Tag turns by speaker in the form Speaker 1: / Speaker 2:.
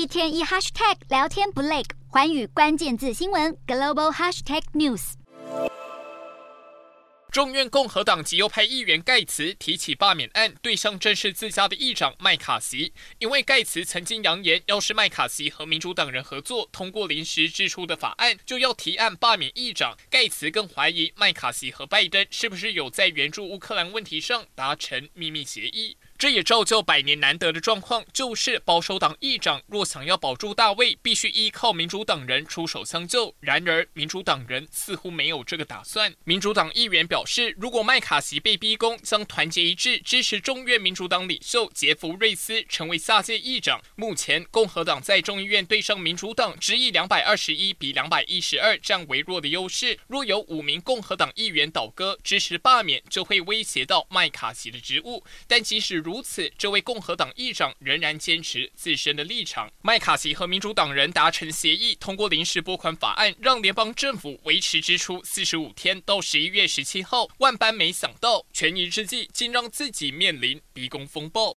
Speaker 1: 一天一 hashtag 聊天不累，寰宇关键字新闻 global hashtag news。
Speaker 2: 众院共和党极右派议员盖茨提起罢免案，对象正是自家的议长麦卡锡。因为盖茨曾经扬言，要是麦卡锡和民主党人合作通过临时支出的法案，就要提案罢免议长。盖茨更怀疑麦卡锡和拜登是不是有在援助乌克兰问题上达成秘密协议。这也造就百年难得的状况，就是保守党议长若想要保住大位，必须依靠民主党人出手相救。然而，民主党人似乎没有这个打算。民主党议员表示，如果麦卡锡被逼宫，将团结一致支持众院民主党领袖杰弗瑞斯成为下届议长。目前，共和党在众议院对上民主党，只以两百二十一比两百一十二占微弱的优势。若有五名共和党议员倒戈支持罢免，就会威胁到麦卡锡的职务。但即使如如此，这位共和党议长仍然坚持自身的立场。麦卡锡和民主党人达成协议，通过临时拨款法案，让联邦政府维持支出四十五天到十一月十七号。万般没想到，权宜之计竟让自己面临逼宫风暴。